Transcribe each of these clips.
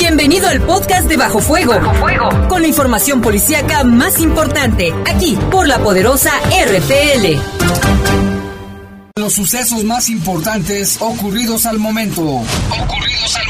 Bienvenido al podcast de Bajo Fuego. Bajo Fuego. Con la información policíaca más importante, aquí por la poderosa RPL. Los sucesos más importantes ocurridos al momento. Ocurridos al momento.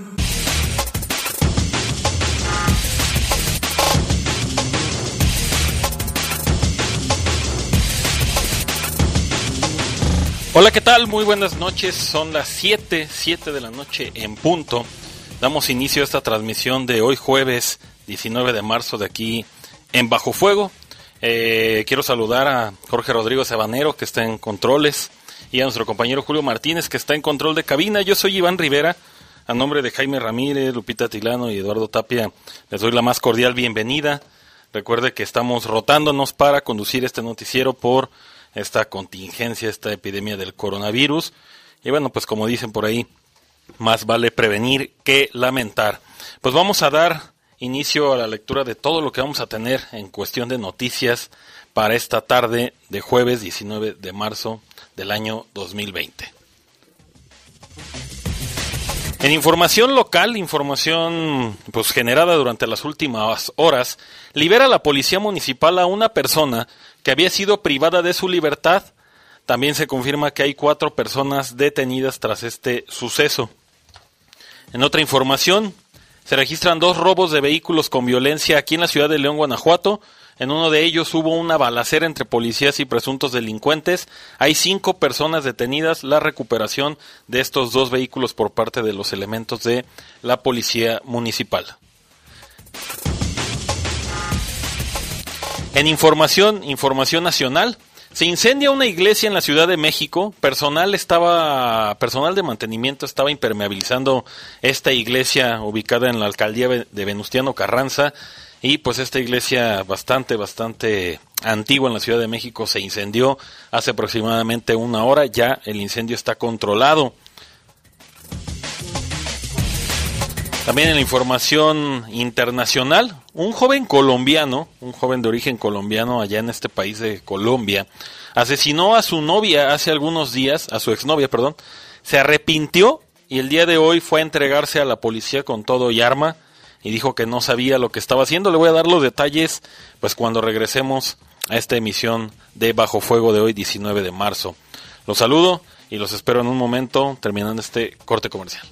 Hola, ¿qué tal? Muy buenas noches. Son las 7, 7 de la noche en punto. Damos inicio a esta transmisión de hoy jueves 19 de marzo de aquí en Bajo Fuego. Eh, quiero saludar a Jorge Rodrigo Sabanero que está en controles y a nuestro compañero Julio Martínez que está en control de cabina. Yo soy Iván Rivera. A nombre de Jaime Ramírez, Lupita Tilano y Eduardo Tapia, les doy la más cordial bienvenida. Recuerde que estamos rotándonos para conducir este noticiero por esta contingencia, esta epidemia del coronavirus. Y bueno, pues como dicen por ahí, más vale prevenir que lamentar. Pues vamos a dar inicio a la lectura de todo lo que vamos a tener en cuestión de noticias para esta tarde de jueves 19 de marzo del año 2020. En información local, información pues generada durante las últimas horas, libera la policía municipal a una persona que había sido privada de su libertad. También se confirma que hay cuatro personas detenidas tras este suceso. En otra información, se registran dos robos de vehículos con violencia aquí en la ciudad de León, Guanajuato. En uno de ellos hubo una balacera entre policías y presuntos delincuentes. Hay cinco personas detenidas. La recuperación de estos dos vehículos por parte de los elementos de la policía municipal. En información, información nacional, se incendia una iglesia en la Ciudad de México. Personal estaba, personal de mantenimiento estaba impermeabilizando esta iglesia ubicada en la alcaldía de Venustiano Carranza. Y pues esta iglesia bastante, bastante antigua en la Ciudad de México se incendió hace aproximadamente una hora. Ya el incendio está controlado. También en la información internacional, un joven colombiano, un joven de origen colombiano allá en este país de Colombia, asesinó a su novia hace algunos días, a su exnovia, perdón, se arrepintió y el día de hoy fue a entregarse a la policía con todo y arma y dijo que no sabía lo que estaba haciendo. Le voy a dar los detalles pues cuando regresemos a esta emisión de Bajo Fuego de hoy 19 de marzo. Los saludo y los espero en un momento terminando este corte comercial.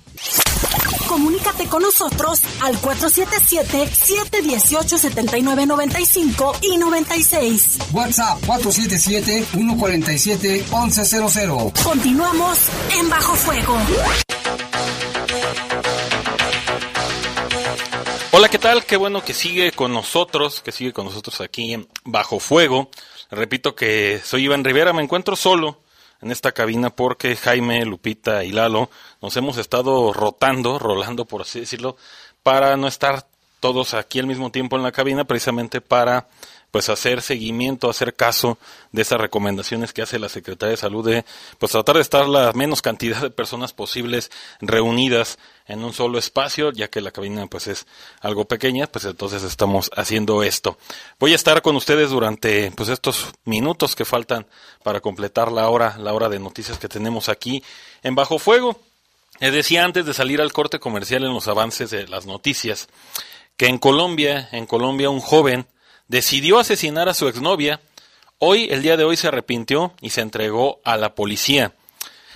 Comunícate con nosotros al 477-718-7995 y 96. WhatsApp 477-147-1100. Continuamos en Bajo Fuego. Hola, ¿qué tal? Qué bueno que sigue con nosotros, que sigue con nosotros aquí en Bajo Fuego. Repito que soy Iván Rivera, me encuentro solo en esta cabina porque Jaime, Lupita y Lalo nos hemos estado rotando, rolando por así decirlo, para no estar todos aquí al mismo tiempo en la cabina, precisamente para pues hacer seguimiento, hacer caso de esas recomendaciones que hace la Secretaría de Salud de pues tratar de estar la menos cantidad de personas posibles reunidas en un solo espacio, ya que la cabina pues es algo pequeña, pues entonces estamos haciendo esto. Voy a estar con ustedes durante pues estos minutos que faltan para completar la hora, la hora de noticias que tenemos aquí en Bajo Fuego. Les decía antes de salir al corte comercial en los avances de las noticias que en Colombia, en Colombia un joven decidió asesinar a su exnovia. Hoy, el día de hoy, se arrepintió y se entregó a la policía.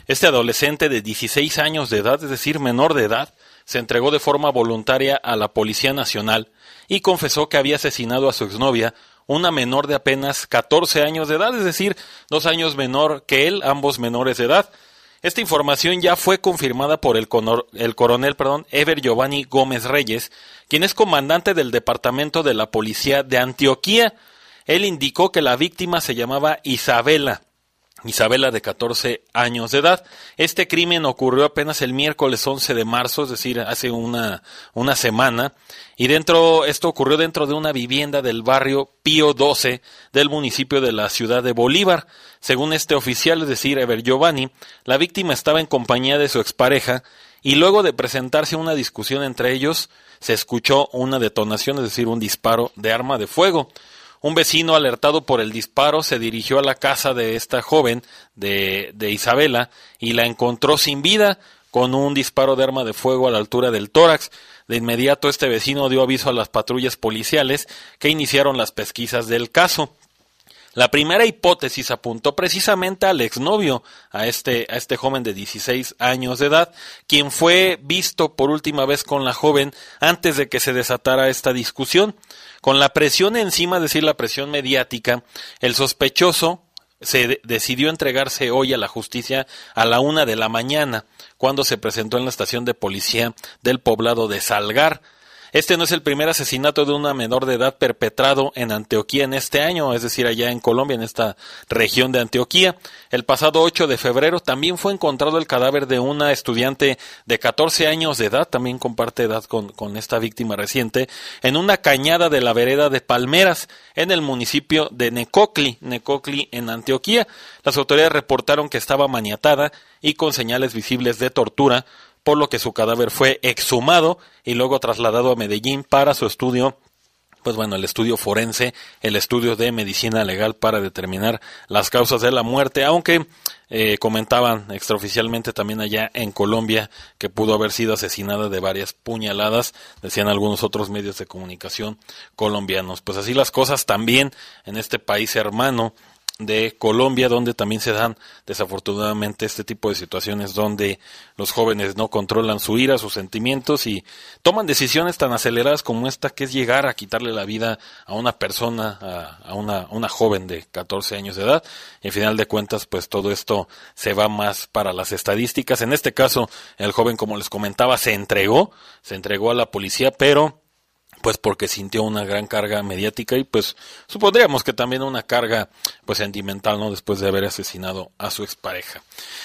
Este adolescente de 16 años de edad, es decir, menor de edad, se entregó de forma voluntaria a la Policía Nacional y confesó que había asesinado a su exnovia, una menor de apenas 14 años de edad, es decir, dos años menor que él, ambos menores de edad. Esta información ya fue confirmada por el, el coronel perdón, Ever Giovanni Gómez Reyes, quien es comandante del Departamento de la Policía de Antioquía. Él indicó que la víctima se llamaba Isabela Isabela de 14 años de edad. Este crimen ocurrió apenas el miércoles 11 de marzo, es decir, hace una, una semana, y dentro, esto ocurrió dentro de una vivienda del barrio Pío 12 del municipio de la ciudad de Bolívar. Según este oficial, es decir, Ever Giovanni, la víctima estaba en compañía de su expareja y luego de presentarse una discusión entre ellos, se escuchó una detonación, es decir, un disparo de arma de fuego. Un vecino alertado por el disparo se dirigió a la casa de esta joven, de, de Isabela, y la encontró sin vida, con un disparo de arma de fuego a la altura del tórax. De inmediato este vecino dio aviso a las patrullas policiales que iniciaron las pesquisas del caso. La primera hipótesis apuntó precisamente al exnovio, a este, a este joven de 16 años de edad, quien fue visto por última vez con la joven antes de que se desatara esta discusión. Con la presión encima, es decir, la presión mediática, el sospechoso se decidió entregarse hoy a la justicia a la una de la mañana, cuando se presentó en la estación de policía del poblado de Salgar. Este no es el primer asesinato de una menor de edad perpetrado en Antioquía en este año, es decir, allá en Colombia, en esta región de Antioquía. El pasado 8 de febrero también fue encontrado el cadáver de una estudiante de 14 años de edad, también comparte edad con, con esta víctima reciente, en una cañada de la vereda de Palmeras, en el municipio de Necocli, Necocli en Antioquía. Las autoridades reportaron que estaba maniatada y con señales visibles de tortura, por lo que su cadáver fue exhumado y luego trasladado a Medellín para su estudio pues bueno, el estudio forense, el estudio de medicina legal para determinar las causas de la muerte, aunque eh, comentaban extraoficialmente también allá en Colombia que pudo haber sido asesinada de varias puñaladas, decían algunos otros medios de comunicación colombianos. Pues así las cosas también en este país hermano de Colombia, donde también se dan desafortunadamente este tipo de situaciones donde los jóvenes no controlan su ira, sus sentimientos y toman decisiones tan aceleradas como esta, que es llegar a quitarle la vida a una persona, a, una, una joven de 14 años de edad. Y al final de cuentas, pues todo esto se va más para las estadísticas. En este caso, el joven, como les comentaba, se entregó, se entregó a la policía, pero pues porque sintió una gran carga mediática y pues supondríamos que también una carga pues sentimental, ¿no? Después de haber asesinado a su expareja.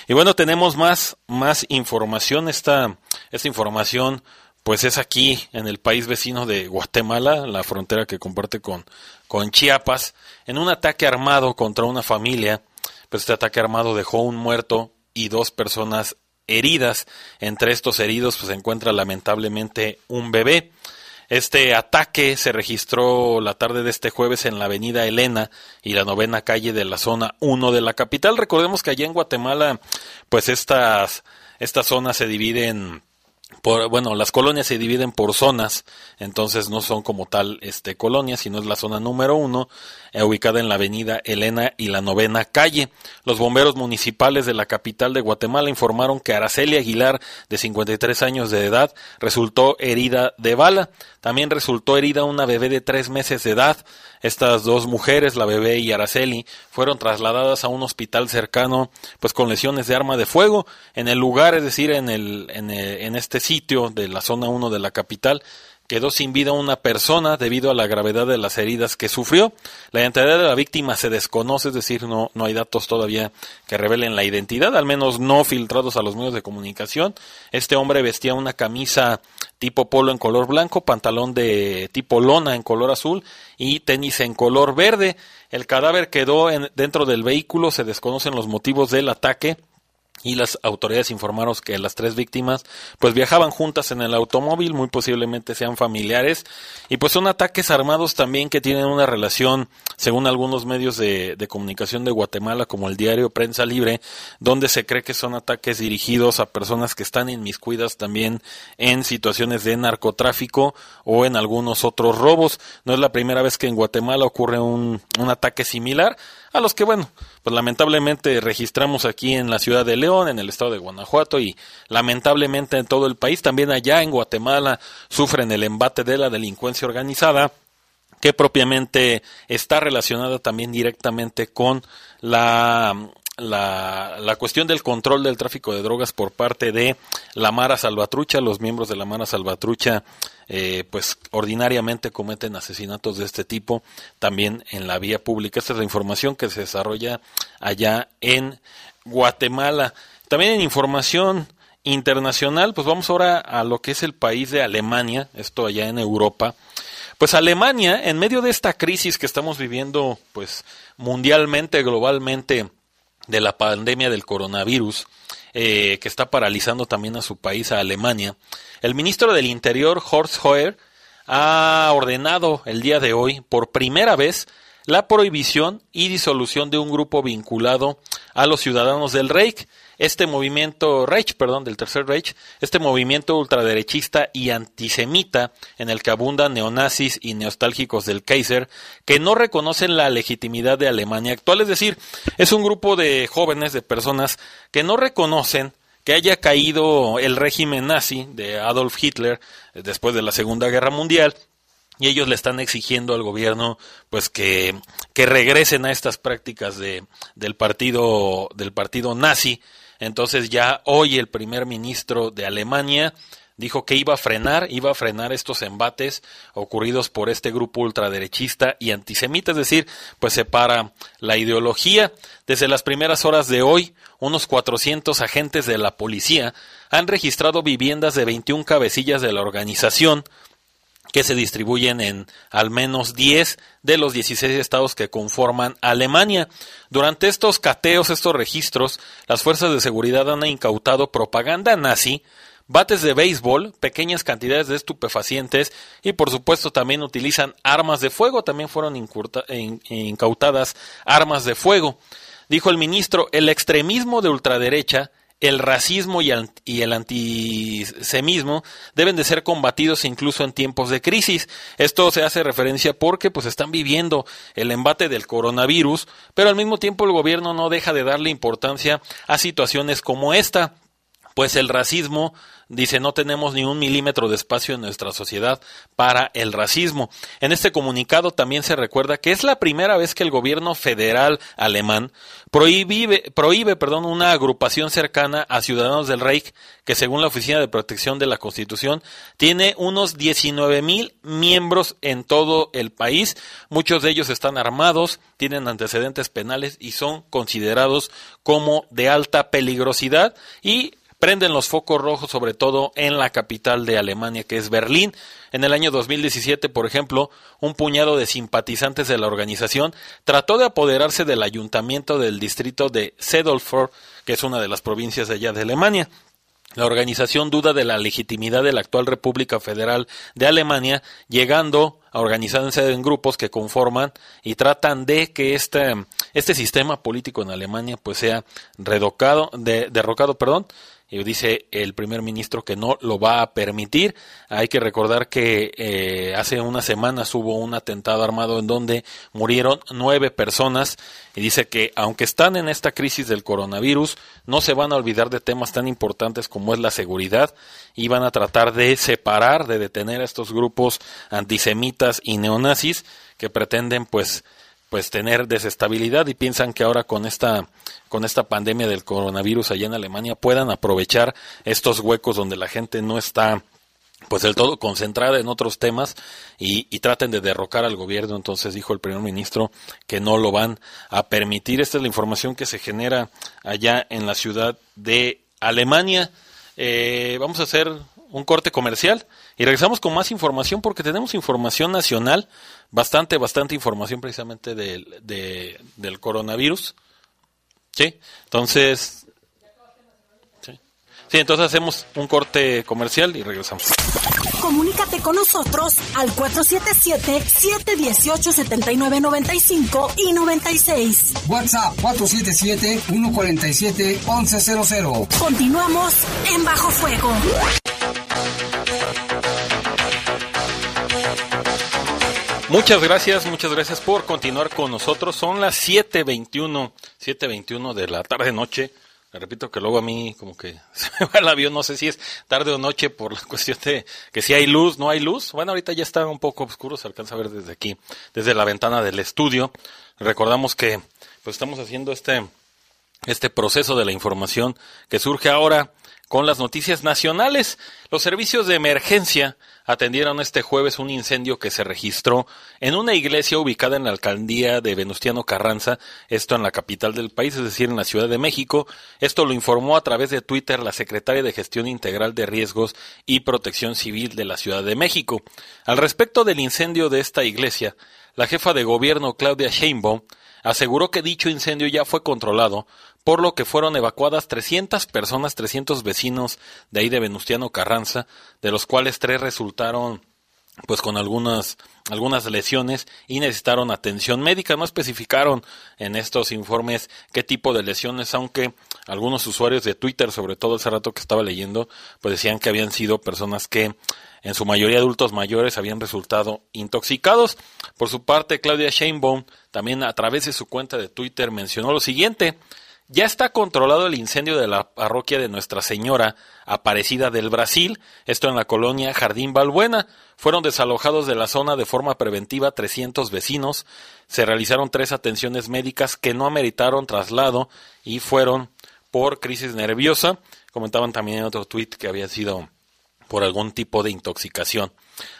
Y bueno, tenemos más, más información. Esta, esta información pues es aquí en el país vecino de Guatemala, la frontera que comparte con, con Chiapas, en un ataque armado contra una familia. Pues este ataque armado dejó un muerto y dos personas heridas. Entre estos heridos pues se encuentra lamentablemente un bebé. Este ataque se registró la tarde de este jueves en la avenida Elena y la novena calle de la zona 1 de la capital. Recordemos que allá en Guatemala, pues estas, estas zonas se dividen por, bueno, las colonias se dividen por zonas, entonces no son como tal este colonias, sino es la zona número uno, eh, ubicada en la avenida Elena y la novena calle. Los bomberos municipales de la capital de Guatemala informaron que Araceli Aguilar, de 53 años de edad, resultó herida de bala. También resultó herida una bebé de tres meses de edad. Estas dos mujeres, la bebé y Araceli, fueron trasladadas a un hospital cercano, pues con lesiones de arma de fuego. En el lugar, es decir, en, el, en, este sitio de la zona 1 de la capital, quedó sin vida una persona debido a la gravedad de las heridas que sufrió. La identidad de la víctima se desconoce, es decir, no, no hay datos todavía que revelen la identidad, al menos no filtrados a los medios de comunicación. Este hombre vestía una camisa tipo polo en color blanco, pantalón de tipo lona en color azul y tenis en color verde. El cadáver quedó en, dentro del vehículo, se desconocen los motivos del ataque y las autoridades informaron que las tres víctimas pues viajaban juntas en el automóvil, muy posiblemente sean familiares y pues son ataques armados también que tienen una relación, según algunos medios de, de, comunicación de Guatemala como el diario Prensa Libre, donde se cree que son ataques dirigidos a personas que están inmiscuidas también en situaciones de narcotráfico o en algunos otros robos. No es la primera vez que en Guatemala ocurre un, un ataque similar, a los que, bueno, pues lamentablemente registramos aquí en la ciudad de León, en el estado de Guanajuato y lamentablemente en todo el país, también allá en Guatemala sufren el embate de la delincuencia organizada que propiamente está relacionada también directamente con la la, la, cuestión del control del tráfico de drogas por parte de la Mara Salvatrucha. Los miembros de la Mara Salvatrucha, eh, pues ordinariamente cometen asesinatos de este tipo también en la vía pública. Esta es la información que se desarrolla allá en Guatemala. También en información internacional, pues vamos ahora a lo que es el país de Alemania, esto allá en Europa. Pues Alemania, en medio de esta crisis que estamos viviendo, pues mundialmente, globalmente, de la pandemia del coronavirus, eh, que está paralizando también a su país, a Alemania. El ministro del Interior, Horst Hoer, ha ordenado el día de hoy, por primera vez, la prohibición y disolución de un grupo vinculado a los ciudadanos del Reich. Este movimiento Reich, perdón, del Tercer Reich, este movimiento ultraderechista y antisemita en el que abundan neonazis y nostálgicos del Kaiser que no reconocen la legitimidad de Alemania actual, es decir, es un grupo de jóvenes, de personas que no reconocen que haya caído el régimen nazi de Adolf Hitler después de la Segunda Guerra Mundial y ellos le están exigiendo al gobierno pues que, que regresen a estas prácticas de, del partido del partido nazi entonces ya hoy el primer ministro de Alemania dijo que iba a frenar, iba a frenar estos embates ocurridos por este grupo ultraderechista y antisemita, es decir, pues separa la ideología. Desde las primeras horas de hoy, unos 400 agentes de la policía han registrado viviendas de 21 cabecillas de la organización que se distribuyen en al menos 10 de los 16 estados que conforman Alemania. Durante estos cateos, estos registros, las fuerzas de seguridad han incautado propaganda nazi, bates de béisbol, pequeñas cantidades de estupefacientes y por supuesto también utilizan armas de fuego, también fueron incautadas armas de fuego. Dijo el ministro, el extremismo de ultraderecha el racismo y, el antisemismo deben de ser combatidos incluso en tiempos de crisis. Esto se hace referencia porque pues están viviendo el embate del coronavirus, pero al mismo tiempo el gobierno no deja de darle importancia a situaciones como esta, pues el racismo dice no tenemos ni un milímetro de espacio en nuestra sociedad para el racismo. En este comunicado también se recuerda que es la primera vez que el gobierno federal alemán prohíbe, prohíbe perdón, una agrupación cercana a ciudadanos del Reich que según la Oficina de Protección de la Constitución tiene unos 19 mil miembros en todo el país. Muchos de ellos están armados, tienen antecedentes penales y son considerados como de alta peligrosidad y prenden los focos rojos sobre todo en la capital de Alemania, que es Berlín. En el año 2017, por ejemplo, un puñado de simpatizantes de la organización trató de apoderarse del ayuntamiento del distrito de Sedolford, que es una de las provincias de allá de Alemania. La organización duda de la legitimidad de la actual República Federal de Alemania, llegando a organizarse en grupos que conforman y tratan de que este, este sistema político en Alemania pues sea redocado, de, derrocado, perdón, y dice el primer ministro que no lo va a permitir. Hay que recordar que eh, hace unas semanas hubo un atentado armado en donde murieron nueve personas y dice que aunque están en esta crisis del coronavirus, no se van a olvidar de temas tan importantes como es la seguridad y van a tratar de separar, de detener a estos grupos antisemitas y neonazis que pretenden pues pues tener desestabilidad y piensan que ahora con esta con esta pandemia del coronavirus allá en Alemania puedan aprovechar estos huecos donde la gente no está pues del todo concentrada en otros temas y, traten de derrocar al gobierno. Entonces dijo el primer ministro que no lo van a permitir. Esta es la información que se genera allá en la ciudad de Alemania. Eh, vamos a hacer un corte comercial y regresamos con más información porque tenemos información nacional, bastante, bastante información precisamente del, del coronavirus. ¿Sí? Entonces... ¿sí? sí, entonces hacemos un corte comercial y regresamos. Comunícate con nosotros al 477-718-7995 y 96. WhatsApp 477-147-1100. Continuamos en Bajo Fuego. Muchas gracias, muchas gracias por continuar con nosotros. Son las 7.21, 7.21 de la tarde noche. Me repito que luego a mí como que se me va el avión, no sé si es tarde o noche por la cuestión de que si hay luz, no hay luz. Bueno, ahorita ya está un poco oscuro, se alcanza a ver desde aquí, desde la ventana del estudio. Recordamos que pues estamos haciendo este este proceso de la información que surge ahora con las noticias nacionales. Los servicios de emergencia atendieron este jueves un incendio que se registró en una iglesia ubicada en la alcaldía de Venustiano Carranza, esto en la capital del país, es decir, en la Ciudad de México. Esto lo informó a través de Twitter la secretaria de Gestión Integral de Riesgos y Protección Civil de la Ciudad de México. Al respecto del incendio de esta iglesia, la jefa de gobierno Claudia Sheinbaum aseguró que dicho incendio ya fue controlado por lo que fueron evacuadas 300 personas, 300 vecinos de ahí de Venustiano Carranza, de los cuales tres resultaron pues con algunas algunas lesiones y necesitaron atención médica. No especificaron en estos informes qué tipo de lesiones, aunque algunos usuarios de Twitter, sobre todo ese rato que estaba leyendo, pues decían que habían sido personas que en su mayoría adultos mayores habían resultado intoxicados. Por su parte, Claudia Sheinbaum también a través de su cuenta de Twitter mencionó lo siguiente: ya está controlado el incendio de la parroquia de Nuestra Señora Aparecida del Brasil, esto en la colonia Jardín Balbuena. Fueron desalojados de la zona de forma preventiva 300 vecinos. Se realizaron tres atenciones médicas que no ameritaron traslado y fueron por crisis nerviosa. Comentaban también en otro tuit que había sido por algún tipo de intoxicación.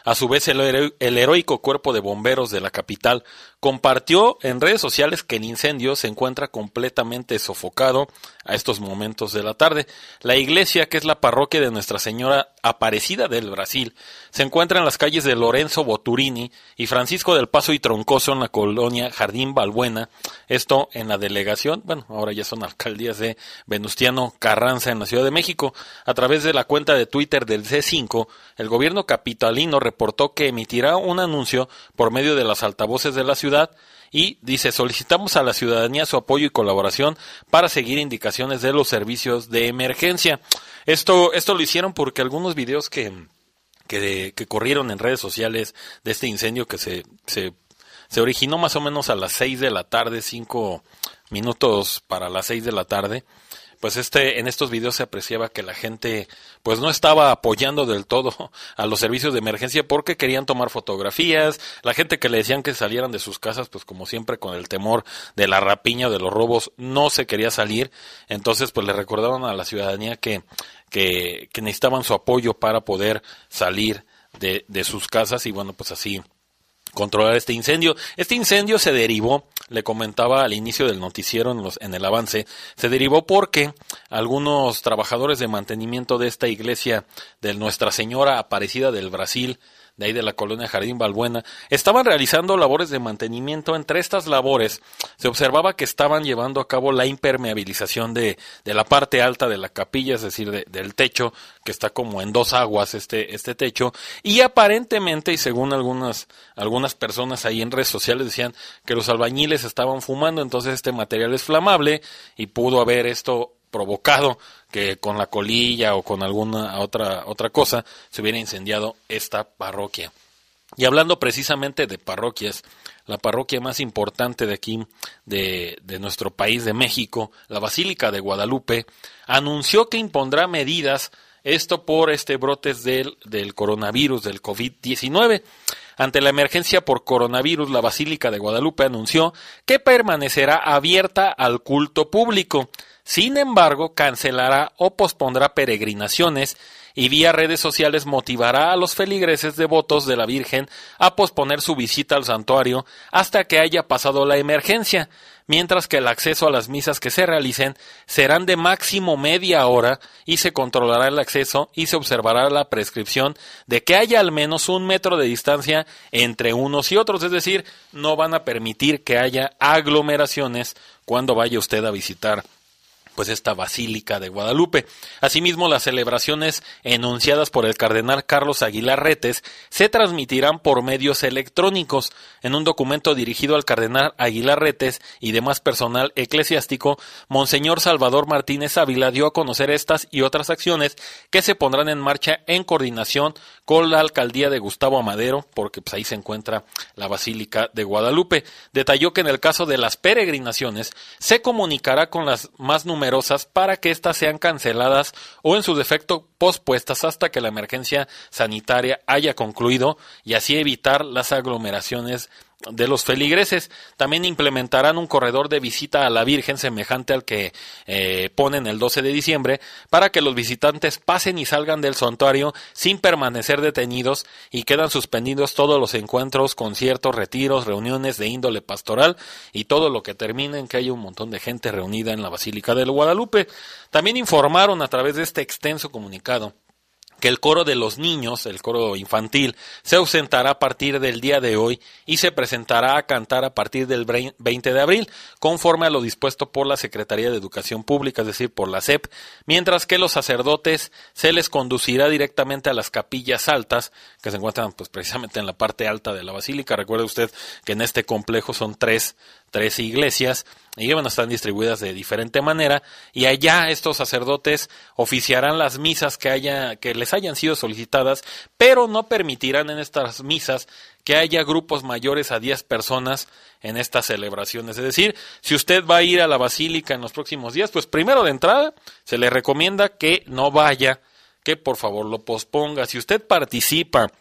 A su vez, el, heroico cuerpo de bomberos de la capital compartió en redes sociales que el incendio se encuentra completamente sofocado a estos momentos de la tarde. La iglesia, que es la parroquia de Nuestra Señora Aparecida del Brasil, se encuentra en las calles de Lorenzo Boturini y Francisco del Paso y Troncoso en la colonia Jardín Balbuena, esto en la delegación, bueno, ahora ya son alcaldías de Venustiano Carranza en la Ciudad de México. A través de la cuenta de Twitter del C5, el gobierno capitalino reportó que emitirá un anuncio por medio de las altavoces de la ciudad y dice solicitamos a la ciudadanía su apoyo y colaboración para seguir indicaciones de los servicios de emergencia. Esto, esto lo hicieron porque algunos videos que, que, que corrieron en redes sociales de este incendio que se, se, se originó más o menos a las seis de la tarde, cinco minutos para las seis de la tarde, pues este en estos videos se apreciaba que la gente pues no estaba apoyando del todo a los servicios de emergencia porque querían tomar fotografías, la gente que le decían que salieran de sus casas pues como siempre con el temor de la rapiña de los robos no se quería salir, entonces pues le recordaban a la ciudadanía que que, que necesitaban su apoyo para poder salir de, de sus casas y bueno pues así controlar este incendio. Este incendio se derivó, le comentaba al inicio del noticiero en, los, en el avance, se derivó porque algunos trabajadores de mantenimiento de esta iglesia de Nuestra Señora Aparecida del Brasil de ahí de la colonia Jardín Balbuena, estaban realizando labores de mantenimiento. Entre estas labores se observaba que estaban llevando a cabo la impermeabilización de, de la parte alta de la capilla, es decir, del techo, que está como en dos aguas este, este techo, y aparentemente, y según algunas, algunas personas ahí en redes sociales decían que los albañiles estaban fumando, entonces este material es flamable y pudo haber esto provocado que con la colilla o con alguna otra, otra cosa se hubiera incendiado esta parroquia. Y hablando precisamente de parroquias, la parroquia más importante de aquí, de, de, nuestro país, de México, la Basílica de Guadalupe, anunció que impondrá medidas, esto por este brotes del, del coronavirus, del COVID-19. Ante la emergencia por coronavirus, la Basílica de Guadalupe anunció que permanecerá abierta al culto público. Sin embargo, cancelará o pospondrá peregrinaciones y vía redes sociales motivará a los feligreses devotos de la Virgen a posponer su visita al santuario hasta que haya pasado la emergencia, mientras que el acceso a las misas que se realicen serán de máximo media hora y se controlará el acceso y se observará la prescripción de que haya al menos un metro de distancia entre unos y otros, es decir, no van a permitir que haya aglomeraciones cuando vaya usted a visitar pues esta Basílica de Guadalupe. Asimismo, las celebraciones enunciadas por el cardenal Carlos Aguilar Retes se transmitirán por medios electrónicos. En un documento dirigido al cardenal Aguilar Retes y demás personal eclesiástico, Monseñor Salvador Martínez Ávila dio a conocer estas y otras acciones que se pondrán en marcha en coordinación con la alcaldía de Gustavo Amadero, porque pues, ahí se encuentra la Basílica de Guadalupe. Detalló que en el caso de las peregrinaciones se comunicará con las más numerosas para que éstas sean canceladas o en su defecto pospuestas hasta que la emergencia sanitaria haya concluido y así evitar las aglomeraciones de los feligreses. También implementarán un corredor de visita a la Virgen semejante al que eh, ponen el 12 de diciembre para que los visitantes pasen y salgan del santuario sin permanecer detenidos y quedan suspendidos todos los encuentros, conciertos, retiros, reuniones de índole pastoral y todo lo que termine en que haya un montón de gente reunida en la Basílica del Guadalupe. También informaron a través de este extenso comunicado que el coro de los niños, el coro infantil, se ausentará a partir del día de hoy y se presentará a cantar a partir del 20 de abril, conforme a lo dispuesto por la Secretaría de Educación Pública, es decir, por la SEP, mientras que los sacerdotes se les conducirá directamente a las capillas altas, que se encuentran pues precisamente en la parte alta de la basílica. Recuerde usted que en este complejo son tres tres iglesias y bueno, están distribuidas de diferente manera y allá estos sacerdotes oficiarán las misas que haya que les hayan sido solicitadas, pero no permitirán en estas misas que haya grupos mayores a 10 personas en estas celebraciones. Es decir, si usted va a ir a la basílica en los próximos días, pues primero de entrada se le recomienda que no vaya, que por favor lo posponga. Si usted participa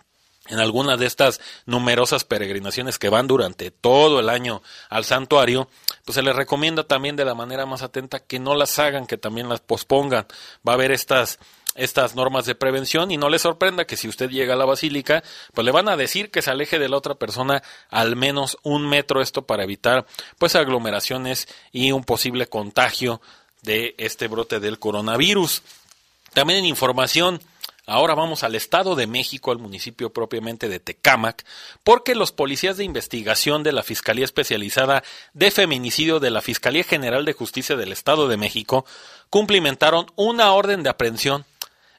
en algunas de estas numerosas peregrinaciones que van durante todo el año al santuario, pues se les recomienda también de la manera más atenta que no las hagan, que también las pospongan. Va a haber estas estas normas de prevención y no le sorprenda que si usted llega a la basílica, pues le van a decir que se aleje de la otra persona al menos un metro esto para evitar pues aglomeraciones y un posible contagio de este brote del coronavirus. También en información Ahora vamos al Estado de México, al municipio propiamente de Tecámac, porque los policías de investigación de la Fiscalía Especializada de Feminicidio de la Fiscalía General de Justicia del Estado de México cumplimentaron una orden de aprehensión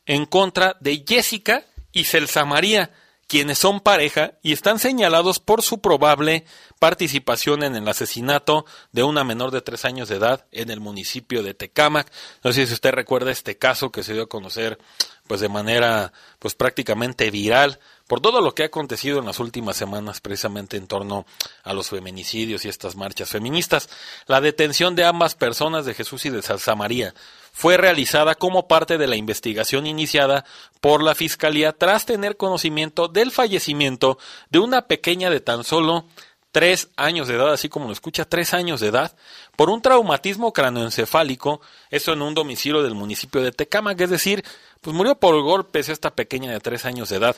en contra de Jessica y Celsa María, quienes son pareja y están señalados por su probable participación en el asesinato de una menor de tres años de edad en el municipio de Tecámac. No sé si usted recuerda este caso que se dio a conocer pues de manera pues prácticamente viral por todo lo que ha acontecido en las últimas semanas precisamente en torno a los feminicidios y estas marchas feministas. La detención de ambas personas de Jesús y de Salsa María fue realizada como parte de la investigación iniciada por la Fiscalía tras tener conocimiento del fallecimiento de una pequeña de tan solo tres años de edad, así como lo escucha, tres años de edad, por un traumatismo cranoencefálico, eso en un domicilio del municipio de Tecámac, es decir, pues murió por golpes esta pequeña de tres años de edad.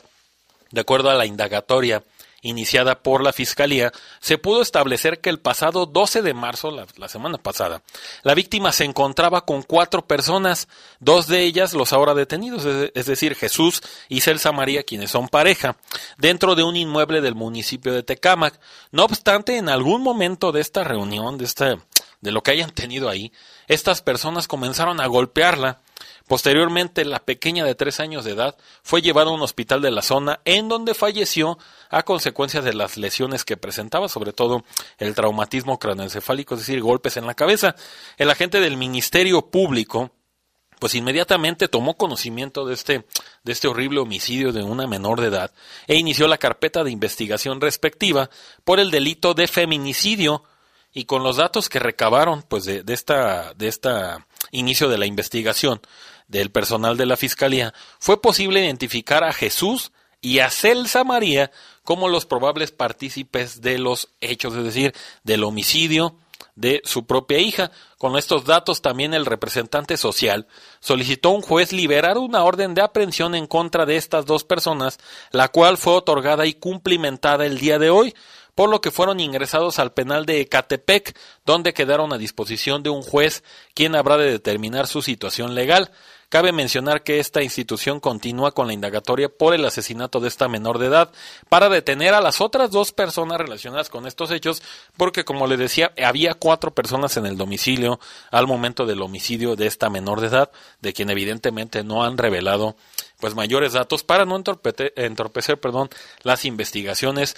De acuerdo a la indagatoria iniciada por la Fiscalía, se pudo establecer que el pasado 12 de marzo, la, semana pasada, la víctima se encontraba con cuatro personas, dos de ellas los ahora detenidos, es decir, Jesús y Celsa María, quienes son pareja, dentro de un inmueble del municipio de Tecámac. No obstante, en algún momento de esta reunión, de, esta, de lo que hayan tenido ahí, estas personas comenzaron a golpearla, Posteriormente, la pequeña de tres años de edad fue llevada a un hospital de la zona en donde falleció a consecuencia de las lesiones que presentaba, sobre todo el traumatismo craneoencefálico, es decir, golpes en la cabeza. El agente del Ministerio Público pues inmediatamente tomó conocimiento de este, de este horrible homicidio de una menor de edad e inició la carpeta de investigación respectiva por el delito de feminicidio y con los datos que recabaron pues de, de esta de esta inicio de la investigación del personal de la Fiscalía, fue posible identificar a Jesús y a Celsa María como los probables partícipes de los hechos, es decir, del homicidio de su propia hija. Con estos datos también el representante social solicitó a un juez liberar una orden de aprehensión en contra de estas dos personas, la cual fue otorgada y cumplimentada el día de hoy, por lo que fueron ingresados al penal de Ecatepec, donde quedaron a disposición de un juez quien habrá de determinar su situación legal. Cabe mencionar que esta institución continúa con la indagatoria por el asesinato de esta menor de edad para detener a las otras dos personas relacionadas con estos hechos, porque como le decía, había cuatro personas en el domicilio al momento del homicidio de esta menor de edad, de quien evidentemente no han revelado pues mayores datos para no entorpecer, entorpecer las investigaciones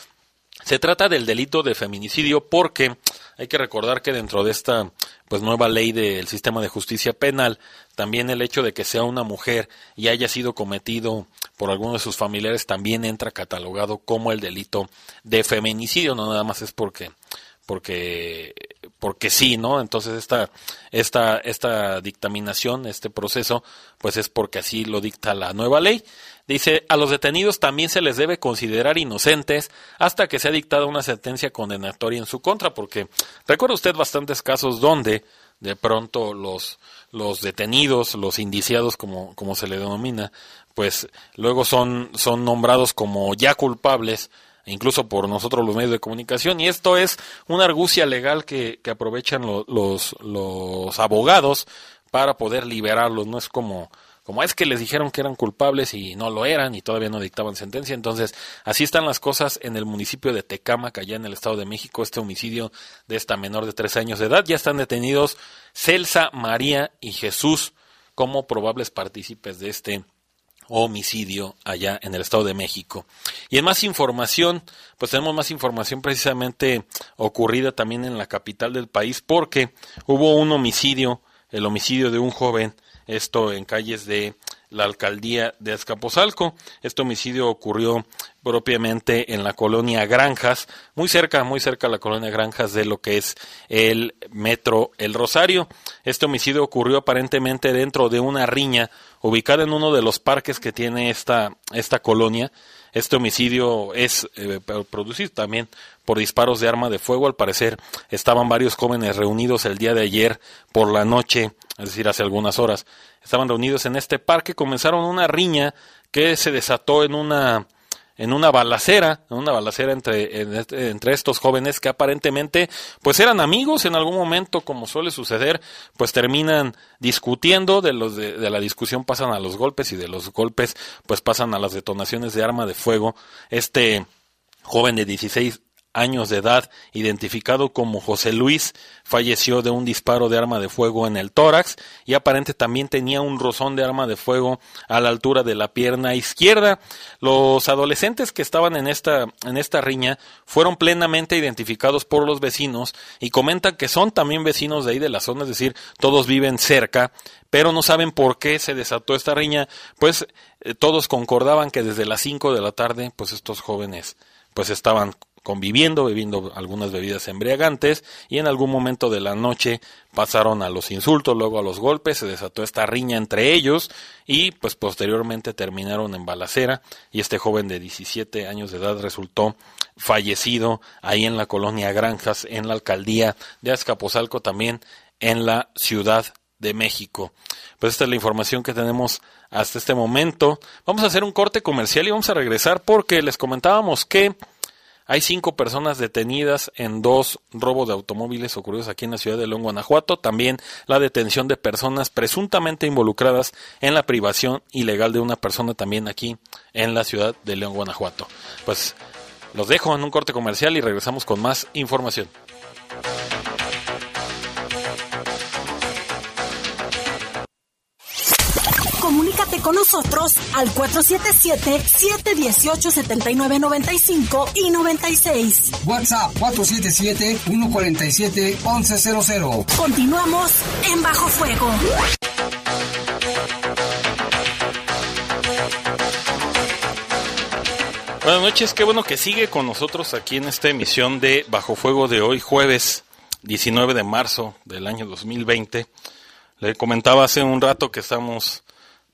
se trata del delito de feminicidio porque hay que recordar que dentro de esta pues nueva ley del sistema de justicia penal, también el hecho de que sea una mujer y haya sido cometido por alguno de sus familiares también entra catalogado como el delito de feminicidio, no nada más es porque porque porque sí, ¿no? Entonces esta esta esta dictaminación, este proceso, pues es porque así lo dicta la nueva ley. Dice, a los detenidos también se les debe considerar inocentes hasta que sea dictada una sentencia condenatoria en su contra, porque recuerda usted bastantes casos donde de pronto los, los detenidos, los indiciados como, como se le denomina, pues luego son, son nombrados como ya culpables, incluso por nosotros los medios de comunicación, y esto es una argucia legal que, que aprovechan los, los abogados para poder liberarlos, no es como como es que les dijeron que eran culpables y no lo eran y todavía no dictaban sentencia. Entonces, así están las cosas en el municipio de Tecámac, allá en el Estado de México, este homicidio de esta menor de tres años de edad. Ya están detenidos Celsa, María y Jesús como probables partícipes de este homicidio allá en el Estado de México. Y en más información, pues tenemos más información precisamente ocurrida también en la capital del país porque hubo un homicidio, el homicidio de un joven esto en calles de la alcaldía de Azcapotzalco. Este homicidio ocurrió propiamente en la colonia Granjas, muy cerca, muy cerca de la colonia Granjas de lo que es el metro El Rosario. Este homicidio ocurrió aparentemente dentro de una riña ubicada en uno de los parques que tiene esta, esta colonia. Este homicidio es eh, producido también por disparos de arma de fuego. Al parecer estaban varios jóvenes reunidos el día de ayer por la noche es decir, hace algunas horas, estaban reunidos en este parque, comenzaron una riña que se desató en una en una balacera, en una balacera entre, este, entre estos jóvenes que aparentemente pues eran amigos en algún momento, como suele suceder, pues terminan discutiendo, de los de, de, la discusión pasan a los golpes y de los golpes pues pasan a las detonaciones de arma de fuego. Este joven de 16 años de edad, identificado como José Luis, falleció de un disparo de arma de fuego en el tórax y aparente también tenía un rozón de arma de fuego a la altura de la pierna izquierda. Los adolescentes que estaban en esta, en esta riña fueron plenamente identificados por los vecinos y comentan que son también vecinos de ahí de la zona, es decir, todos viven cerca, pero no saben por qué se desató esta riña, pues eh, todos concordaban que desde las 5 de la tarde, pues estos jóvenes pues estaban conviviendo, bebiendo algunas bebidas embriagantes y en algún momento de la noche pasaron a los insultos, luego a los golpes, se desató esta riña entre ellos y pues posteriormente terminaron en balacera y este joven de 17 años de edad resultó fallecido ahí en la colonia Granjas, en la alcaldía de Azcapotzalco, también en la ciudad de México. Pues esta es la información que tenemos hasta este momento. Vamos a hacer un corte comercial y vamos a regresar porque les comentábamos que hay cinco personas detenidas en dos robos de automóviles ocurridos aquí en la ciudad de León, Guanajuato. También la detención de personas presuntamente involucradas en la privación ilegal de una persona también aquí en la ciudad de León, Guanajuato. Pues los dejo en un corte comercial y regresamos con más información. Con nosotros al 477-718-7995 y 96. WhatsApp 477-147-1100. Continuamos en Bajo Fuego. Buenas noches, qué bueno que sigue con nosotros aquí en esta emisión de Bajo Fuego de hoy, jueves 19 de marzo del año 2020. Le comentaba hace un rato que estamos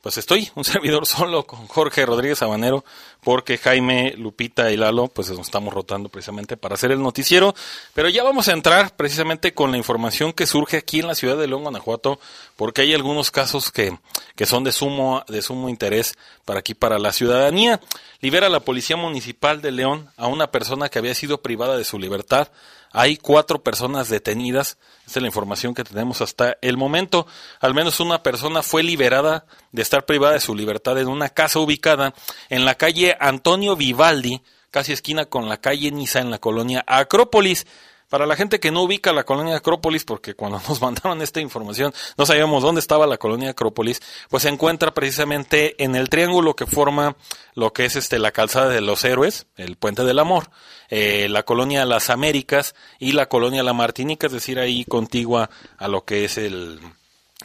pues estoy, un servidor solo con Jorge Rodríguez Sabanero, porque Jaime, Lupita y Lalo, pues nos estamos rotando precisamente para hacer el noticiero. Pero ya vamos a entrar precisamente con la información que surge aquí en la ciudad de León, Guanajuato, porque hay algunos casos que, que son de sumo, de sumo interés para aquí, para la ciudadanía. Libera la Policía Municipal de León a una persona que había sido privada de su libertad hay cuatro personas detenidas. Esta es la información que tenemos hasta el momento. Al menos una persona fue liberada de estar privada de su libertad en una casa ubicada en la calle Antonio Vivaldi, casi esquina con la calle Niza en la colonia Acrópolis. Para la gente que no ubica la colonia Acrópolis, porque cuando nos mandaron esta información no sabíamos dónde estaba la colonia Acrópolis, pues se encuentra precisamente en el triángulo que forma lo que es este la calzada de los héroes, el puente del amor, eh, la colonia Las Américas y la colonia La Martinica, es decir, ahí contigua a lo que es el,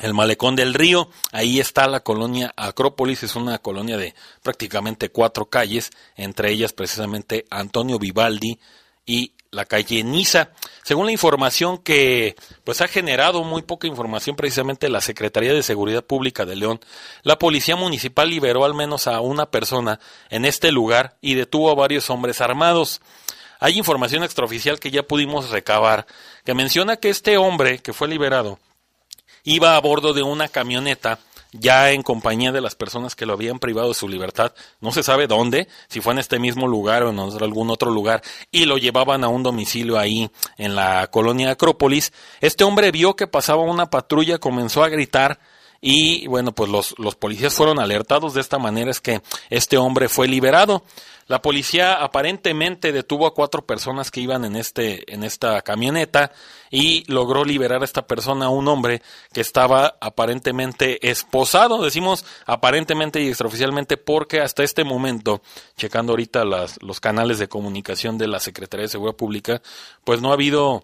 el malecón del río, ahí está la colonia Acrópolis, es una colonia de prácticamente cuatro calles, entre ellas precisamente Antonio Vivaldi y la calle Niza. Según la información que pues ha generado muy poca información precisamente la Secretaría de Seguridad Pública de León, la policía municipal liberó al menos a una persona en este lugar y detuvo a varios hombres armados. Hay información extraoficial que ya pudimos recabar que menciona que este hombre que fue liberado iba a bordo de una camioneta ya en compañía de las personas que lo habían privado de su libertad, no se sabe dónde, si fue en este mismo lugar o en algún otro lugar, y lo llevaban a un domicilio ahí en la colonia Acrópolis, este hombre vio que pasaba una patrulla, comenzó a gritar y bueno, pues los, los policías fueron alertados de esta manera es que este hombre fue liberado. La policía aparentemente detuvo a cuatro personas que iban en este en esta camioneta y logró liberar a esta persona, un hombre que estaba aparentemente esposado, decimos aparentemente y extraoficialmente porque hasta este momento, checando ahorita las, los canales de comunicación de la Secretaría de Seguridad Pública, pues no ha habido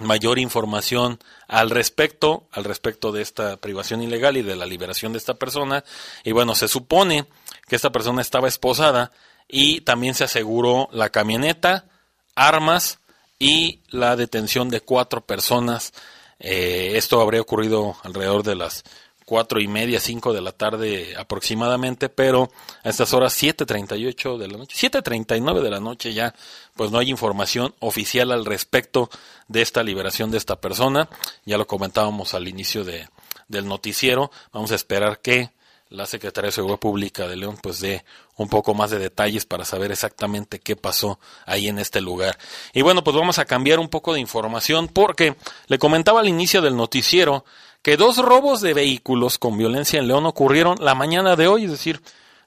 mayor información al respecto, al respecto de esta privación ilegal y de la liberación de esta persona. Y bueno, se supone que esta persona estaba esposada y también se aseguró la camioneta, armas y la detención de cuatro personas. Eh, esto habría ocurrido alrededor de las cuatro y media, cinco de la tarde aproximadamente, pero a estas horas 7.38 de la noche, 7.39 de la noche ya, pues no hay información oficial al respecto de esta liberación de esta persona. Ya lo comentábamos al inicio de, del noticiero. Vamos a esperar que la Secretaría de Seguridad Pública de León pues dé un poco más de detalles para saber exactamente qué pasó ahí en este lugar. Y bueno, pues vamos a cambiar un poco de información porque le comentaba al inicio del noticiero que dos robos de vehículos con violencia en León ocurrieron la mañana de hoy, es decir,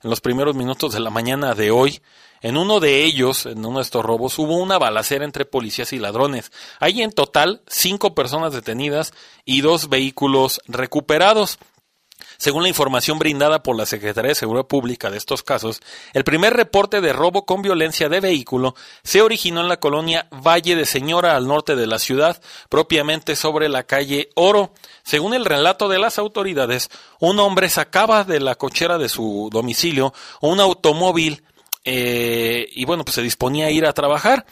en los primeros minutos de la mañana de hoy. En uno de ellos, en uno de estos robos, hubo una balacera entre policías y ladrones. Hay en total cinco personas detenidas y dos vehículos recuperados. Según la información brindada por la Secretaría de Seguridad Pública de estos casos, el primer reporte de robo con violencia de vehículo se originó en la colonia Valle de Señora al norte de la ciudad, propiamente sobre la calle Oro. Según el relato de las autoridades, un hombre sacaba de la cochera de su domicilio un automóvil eh, y bueno, pues se disponía a ir a trabajar.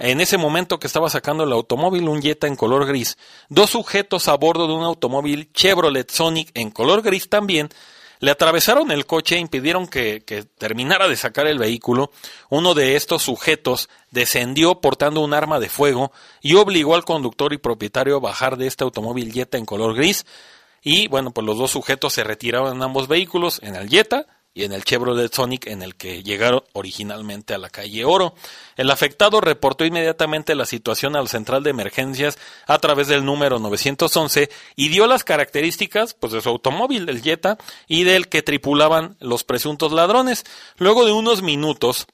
En ese momento que estaba sacando el automóvil, un Jetta en color gris, dos sujetos a bordo de un automóvil Chevrolet Sonic en color gris también, le atravesaron el coche e impidieron que, que, terminara de sacar el vehículo. Uno de estos sujetos descendió portando un arma de fuego y obligó al conductor y propietario a bajar de este automóvil Jetta en color gris. Y bueno, pues los dos sujetos se retiraron en ambos vehículos, en el Jetta y en el Chevrolet Sonic en el que llegaron originalmente a la calle Oro. El afectado reportó inmediatamente la situación al central de emergencias a través del número 911 y dio las características pues de su automóvil, del Jetta, y del que tripulaban los presuntos ladrones. Luego de unos minutos,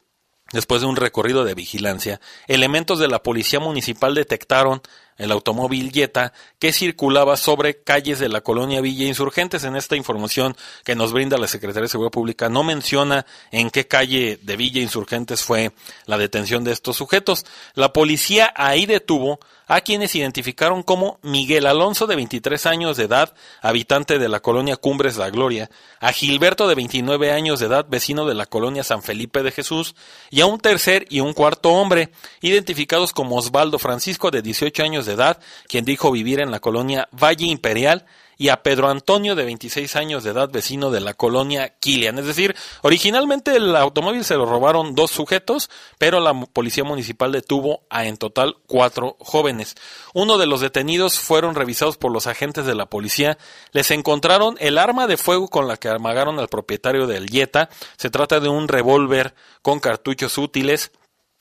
Después de un recorrido de vigilancia, elementos de la policía municipal detectaron el automóvil Jetta que circulaba sobre calles de la colonia Villa Insurgentes. En esta información que nos brinda la Secretaría de Seguridad Pública no menciona en qué calle de Villa Insurgentes fue la detención de estos sujetos. La policía ahí detuvo a quienes identificaron como Miguel Alonso de 23 años de edad, habitante de la colonia Cumbres La Gloria, a Gilberto de 29 años de edad, vecino de la colonia San Felipe de Jesús, y a un tercer y un cuarto hombre, identificados como Osvaldo Francisco de 18 años de edad, quien dijo vivir en la colonia Valle Imperial, y a Pedro Antonio, de 26 años de edad, vecino de la colonia Kilian. Es decir, originalmente el automóvil se lo robaron dos sujetos, pero la policía municipal detuvo a en total cuatro jóvenes. Uno de los detenidos fueron revisados por los agentes de la policía. Les encontraron el arma de fuego con la que armagaron al propietario del Jetta. Se trata de un revólver con cartuchos útiles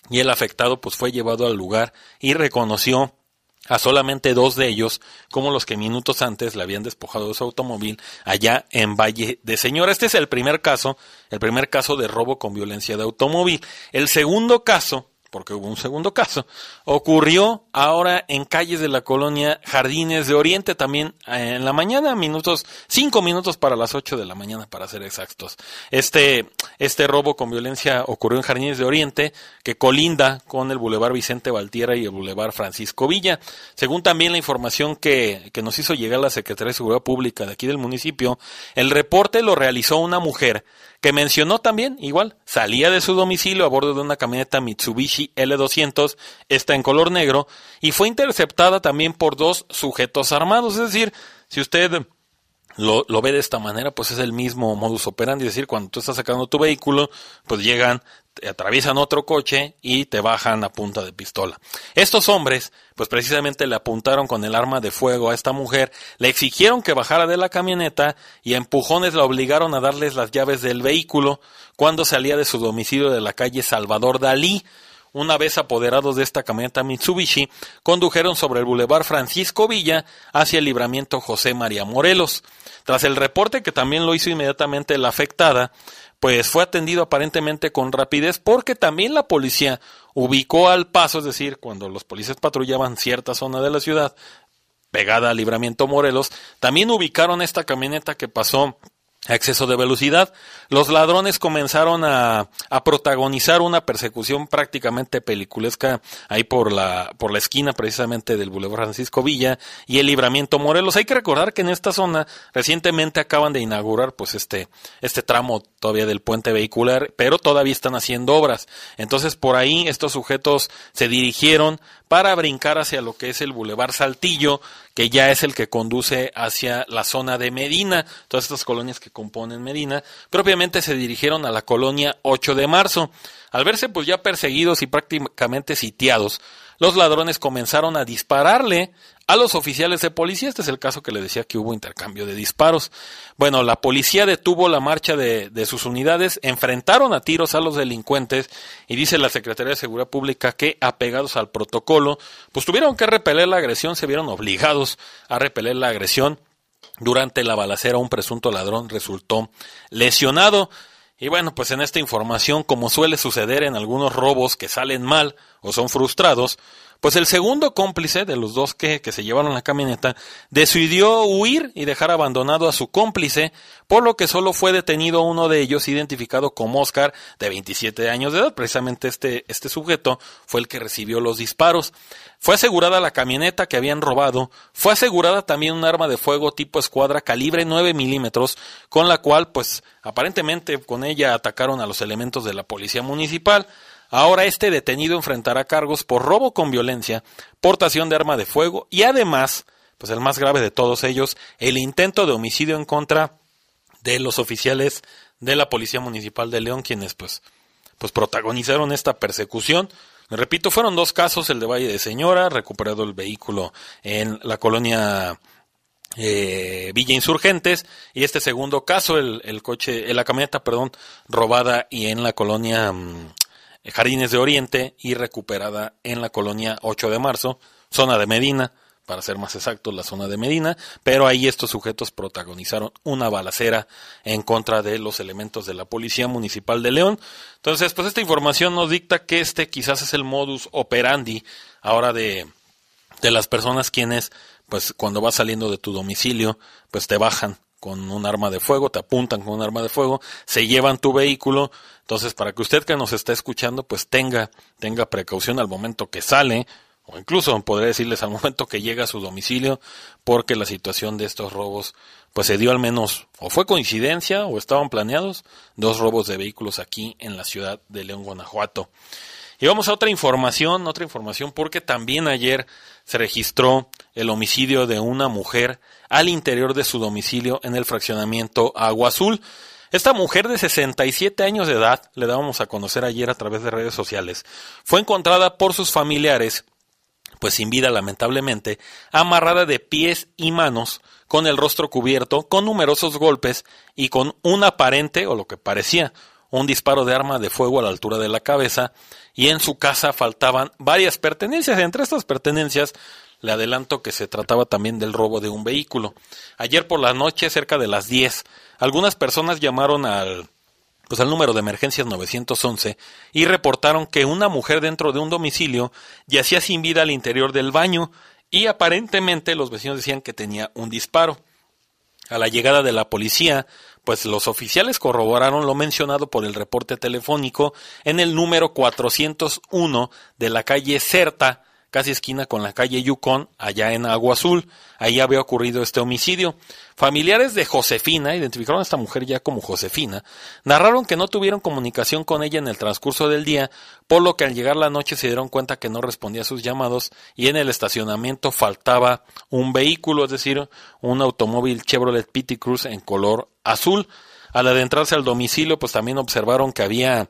y el afectado pues fue llevado al lugar y reconoció a solamente dos de ellos, como los que minutos antes le habían despojado de su automóvil allá en Valle de Señora. Este es el primer caso, el primer caso de robo con violencia de automóvil. El segundo caso porque hubo un segundo caso, ocurrió ahora en calles de la colonia Jardines de Oriente, también eh, en la mañana, minutos, cinco minutos para las ocho de la mañana, para ser exactos. Este, este robo con violencia ocurrió en Jardines de Oriente, que colinda con el Boulevard Vicente Valtiera y el Boulevard Francisco Villa. Según también la información que, que nos hizo llegar la Secretaría de Seguridad Pública de aquí del municipio, el reporte lo realizó una mujer que mencionó también, igual, salía de su domicilio a bordo de una camioneta Mitsubishi L200, está en color negro, y fue interceptada también por dos sujetos armados. Es decir, si usted lo, ve de esta manera, pues es el mismo modus operandi, es decir, cuando tú estás sacando tu vehículo, pues llegan, te atraviesan otro coche y te bajan a punta de pistola. Estos hombres, pues precisamente le apuntaron con el arma de fuego a esta mujer, le exigieron que bajara de la camioneta y a empujones la obligaron a darles las llaves del vehículo cuando salía de su domicilio de la calle Salvador Dalí, una vez apoderados de esta camioneta Mitsubishi, condujeron sobre el bulevar Francisco Villa hacia el libramiento José María Morelos. Tras el reporte que también lo hizo inmediatamente la afectada, pues fue atendido aparentemente con rapidez porque también la policía ubicó al paso, es decir, cuando los policías patrullaban cierta zona de la ciudad, pegada al libramiento Morelos, también ubicaron esta camioneta que pasó exceso de velocidad, los ladrones comenzaron a, a, protagonizar una persecución prácticamente peliculesca ahí por la, por la esquina precisamente del Boulevard Francisco Villa y el Libramiento Morelos. Hay que recordar que en esta zona recientemente acaban de inaugurar pues este, este tramo todavía del puente vehicular, pero todavía están haciendo obras. Entonces por ahí estos sujetos se dirigieron para brincar hacia lo que es el Boulevard Saltillo, que ya es el que conduce hacia la zona de Medina, todas estas colonias que componen Medina, propiamente se dirigieron a la colonia 8 de marzo. Al verse pues ya perseguidos y prácticamente sitiados, los ladrones comenzaron a dispararle a los oficiales de policía. Este es el caso que le decía que hubo intercambio de disparos. Bueno, la policía detuvo la marcha de, sus unidades, enfrentaron a tiros a los delincuentes y dice la Secretaría de Seguridad Pública que, apegados al protocolo, pues tuvieron que repeler la agresión, se vieron obligados a repeler la agresión. Durante la balacera, un presunto ladrón resultó lesionado. Y bueno, pues en esta información, como suele suceder en algunos robos que salen mal o son frustrados, pues el segundo cómplice de los dos que, que, se llevaron la camioneta decidió huir y dejar abandonado a su cómplice, por lo que solo fue detenido uno de ellos, identificado como Oscar, de 27 años de edad. Precisamente este, este sujeto fue el que recibió los disparos. Fue asegurada la camioneta que habían robado, fue asegurada también un arma de fuego tipo escuadra calibre 9 milímetros, con la cual, pues, aparentemente con ella atacaron a los elementos de la policía municipal. Ahora este detenido enfrentará cargos por robo con violencia, portación de arma de fuego y además, pues el más grave de todos ellos, el intento de homicidio en contra de los oficiales de la Policía Municipal de León, quienes pues, pues protagonizaron esta persecución. Repito, fueron dos casos, el de Valle de Señora, recuperado el vehículo en la colonia eh, Villa Insurgentes, y este segundo caso, el, el coche, la camioneta, perdón, robada y en la colonia mmm, Jardines de Oriente y recuperada en la colonia 8 de marzo, zona de Medina, para ser más exactos, la zona de Medina, pero ahí estos sujetos protagonizaron una balacera en contra de los elementos de la Policía Municipal de León. Entonces, pues esta información nos dicta que este quizás es el modus operandi ahora de, de las personas quienes, pues cuando vas saliendo de tu domicilio, pues te bajan con un arma de fuego, te apuntan con un arma de fuego, se llevan tu vehículo. Entonces, para que usted que nos está escuchando, pues tenga, tenga precaución al momento que sale, o incluso podría decirles al momento que llega a su domicilio, porque la situación de estos robos, pues se dio al menos, o fue coincidencia, o estaban planeados, dos robos de vehículos aquí en la ciudad de León, Guanajuato. Y vamos a otra información, otra información, porque también ayer se registró el homicidio de una mujer al interior de su domicilio en el fraccionamiento Agua Azul. Esta mujer de 67 años de edad, le dábamos a conocer ayer a través de redes sociales, fue encontrada por sus familiares, pues sin vida lamentablemente, amarrada de pies y manos, con el rostro cubierto, con numerosos golpes y con un aparente, o lo que parecía, un disparo de arma de fuego a la altura de la cabeza, y en su casa faltaban varias pertenencias. Entre estas pertenencias le adelanto que se trataba también del robo de un vehículo. Ayer por la noche, cerca de las 10, algunas personas llamaron al pues al número de emergencias 911 y reportaron que una mujer dentro de un domicilio yacía sin vida al interior del baño y aparentemente los vecinos decían que tenía un disparo. A la llegada de la policía, pues los oficiales corroboraron lo mencionado por el reporte telefónico en el número 401 de la calle Certa, casi esquina con la calle Yukon, allá en Agua Azul. Ahí había ocurrido este homicidio. Familiares de Josefina, identificaron a esta mujer ya como Josefina, narraron que no tuvieron comunicación con ella en el transcurso del día, por lo que al llegar la noche se dieron cuenta que no respondía a sus llamados y en el estacionamiento faltaba un vehículo, es decir, un automóvil Chevrolet Pitty Cruz en color azul. Al adentrarse al domicilio, pues también observaron que había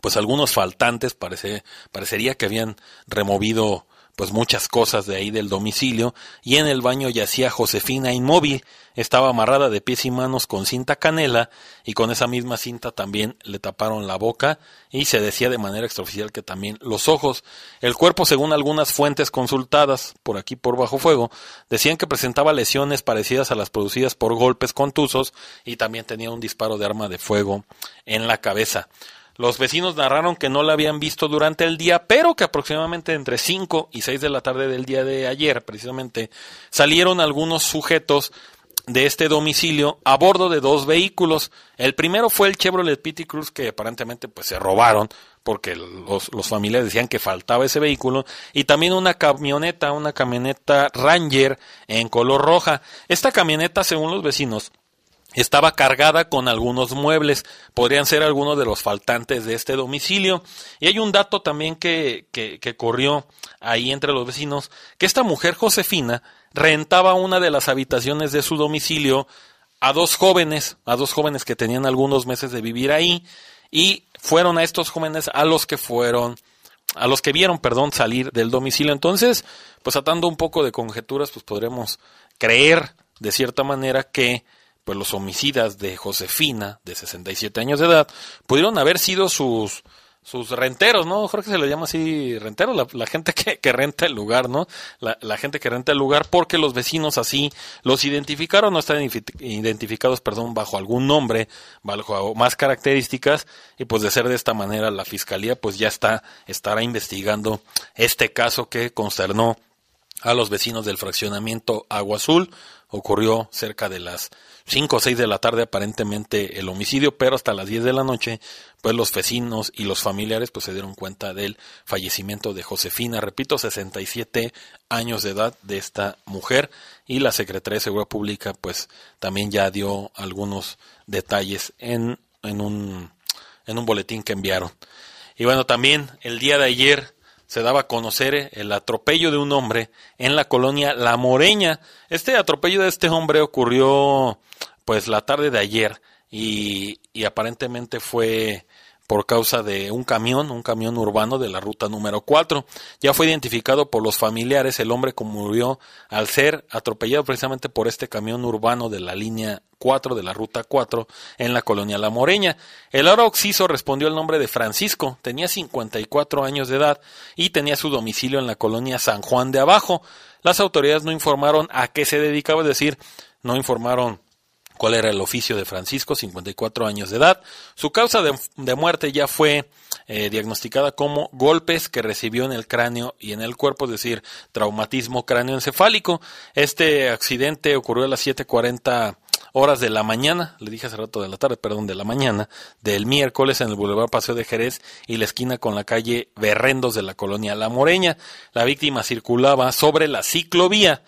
pues algunos faltantes, parece, parecería que habían removido pues muchas cosas de ahí del domicilio y en el baño yacía Josefina inmóvil, estaba amarrada de pies y manos con cinta canela y con esa misma cinta también le taparon la boca y se decía de manera extraoficial que también los ojos. El cuerpo, según algunas fuentes consultadas por aquí por bajo fuego, decían que presentaba lesiones parecidas a las producidas por golpes contusos y también tenía un disparo de arma de fuego en la cabeza. Los vecinos narraron que no la habían visto durante el día, pero que aproximadamente entre 5 y 6 de la tarde del día de ayer, precisamente, salieron algunos sujetos de este domicilio a bordo de dos vehículos. El primero fue el Chevrolet Cruz que aparentemente pues se robaron porque los, los, familiares decían que faltaba ese vehículo y también una camioneta, una camioneta Ranger en color roja. Esta camioneta, según los vecinos, estaba cargada con algunos muebles, podrían ser algunos de los faltantes de este domicilio. Y hay un dato también que, que, que, corrió ahí entre los vecinos, que esta mujer Josefina rentaba una de las habitaciones de su domicilio a dos jóvenes, a dos jóvenes que tenían algunos meses de vivir ahí, y fueron a estos jóvenes a los que fueron, a los que vieron, perdón, salir del domicilio. Entonces, pues atando un poco de conjeturas, pues podremos creer de cierta manera que pues los homicidas de Josefina, de 67 años de edad, pudieron haber sido sus, sus renteros, ¿no? Creo que se le llama así renteros, la, gente que, que, renta el lugar, ¿no? La, la, gente que renta el lugar porque los vecinos así los identificaron, no están identificados, perdón, bajo algún nombre, bajo más características, y pues de ser de esta manera la fiscalía pues ya está, estará investigando este caso que consternó a los vecinos del fraccionamiento Agua Azul, ocurrió cerca de las 5 o 6 de la tarde aparentemente el homicidio, pero hasta las 10 de la noche, pues los vecinos y los familiares pues se dieron cuenta del fallecimiento de Josefina, repito, 67 años de edad de esta mujer y la Secretaría de Seguridad Pública pues también ya dio algunos detalles en, en un en un boletín que enviaron. Y bueno, también el día de ayer se daba a conocer el atropello de un hombre en la colonia La Moreña. Este atropello de este hombre ocurrió pues la tarde de ayer y, y aparentemente fue por causa de un camión, un camión urbano de la ruta número 4. Ya fue identificado por los familiares el hombre que murió al ser atropellado precisamente por este camión urbano de la línea 4 de la ruta 4 en la colonia La Moreña. El ahora occiso respondió el nombre de Francisco, tenía 54 años de edad y tenía su domicilio en la colonia San Juan de Abajo. Las autoridades no informaron a qué se dedicaba, es decir, no informaron cuál era el oficio de Francisco, 54 años de edad. Su causa de, muerte ya fue eh, diagnosticada como golpes que recibió en el cráneo y en el cuerpo, es decir, traumatismo cráneoencefálico. Este accidente ocurrió a las 7.40 horas de la mañana, le dije hace rato de la tarde, perdón, de la mañana, del miércoles en el Boulevard Paseo de Jerez y la esquina con la calle Berrendos de la colonia La Moreña. La víctima circulaba sobre la ciclovía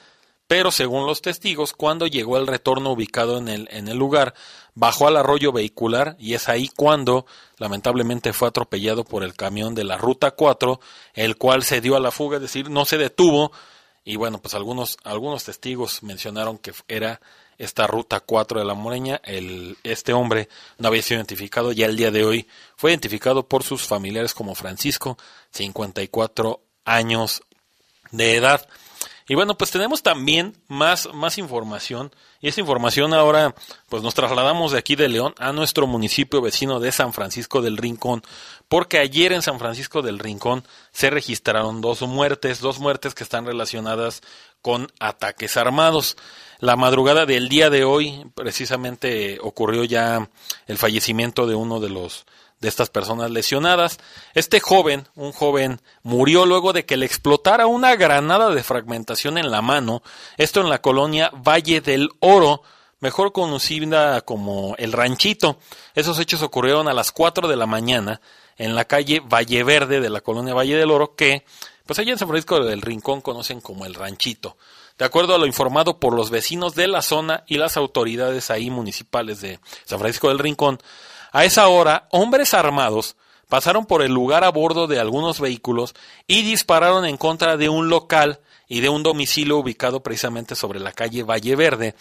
pero según los testigos, cuando llegó el retorno ubicado en el, en el lugar, bajó al arroyo vehicular y es ahí cuando lamentablemente fue atropellado por el camión de la Ruta 4, el cual se dio a la fuga, es decir, no se detuvo y bueno, pues algunos, algunos testigos mencionaron que era esta Ruta 4 de la Moreña, el, este hombre no había sido identificado y al día de hoy fue identificado por sus familiares como Francisco, 54 años de edad. Y bueno, pues tenemos también más, más información. Y esta información ahora, pues nos trasladamos de aquí de León a nuestro municipio vecino de San Francisco del Rincón, porque ayer en San Francisco del Rincón se registraron dos muertes, dos muertes que están relacionadas con ataques armados. La madrugada del día de hoy, precisamente ocurrió ya el fallecimiento de uno de los de estas personas lesionadas. Este joven, un joven, murió luego de que le explotara una granada de fragmentación en la mano, esto en la colonia Valle del Oro, mejor conocida como El Ranchito. Esos hechos ocurrieron a las 4 de la mañana en la calle Valle Verde de la colonia Valle del Oro, que pues allá en San Francisco del Rincón conocen como El Ranchito. De acuerdo a lo informado por los vecinos de la zona y las autoridades ahí municipales de San Francisco del Rincón, a esa hora, hombres armados pasaron por el lugar a bordo de algunos vehículos y dispararon en contra de un local y de un domicilio ubicado precisamente sobre la calle Valle Verde